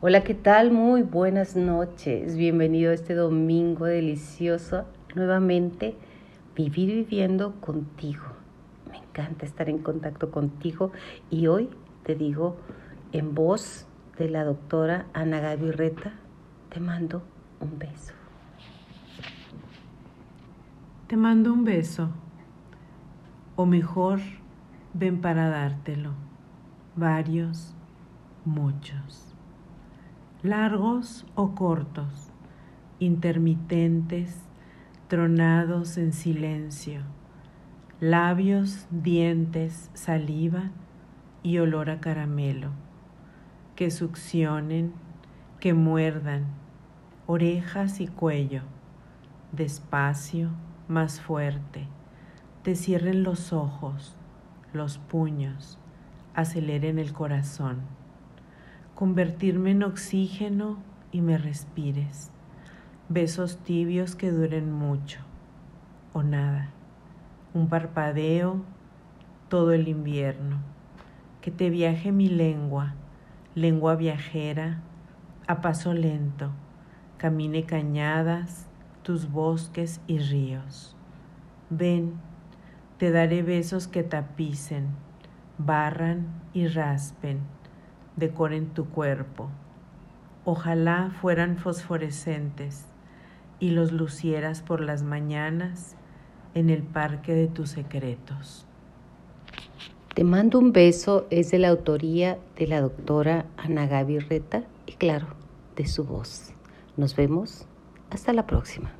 Hola, ¿qué tal? Muy buenas noches. Bienvenido a este domingo delicioso. Nuevamente, vivir viviendo contigo. Me encanta estar en contacto contigo y hoy te digo en voz de la doctora Ana Gaby te mando un beso. Te mando un beso, o mejor, ven para dártelo, varios, muchos largos o cortos, intermitentes, tronados en silencio, labios, dientes, saliva y olor a caramelo, que succionen, que muerdan, orejas y cuello, despacio, más fuerte, te cierren los ojos, los puños, aceleren el corazón convertirme en oxígeno y me respires. Besos tibios que duren mucho o nada. Un parpadeo todo el invierno. Que te viaje mi lengua, lengua viajera, a paso lento. Camine cañadas, tus bosques y ríos. Ven, te daré besos que tapicen, barran y raspen decoren tu cuerpo. Ojalá fueran fosforescentes y los lucieras por las mañanas en el parque de tus secretos. Te mando un beso es de la autoría de la doctora Ana Gaby Reta y claro, de su voz. Nos vemos. Hasta la próxima.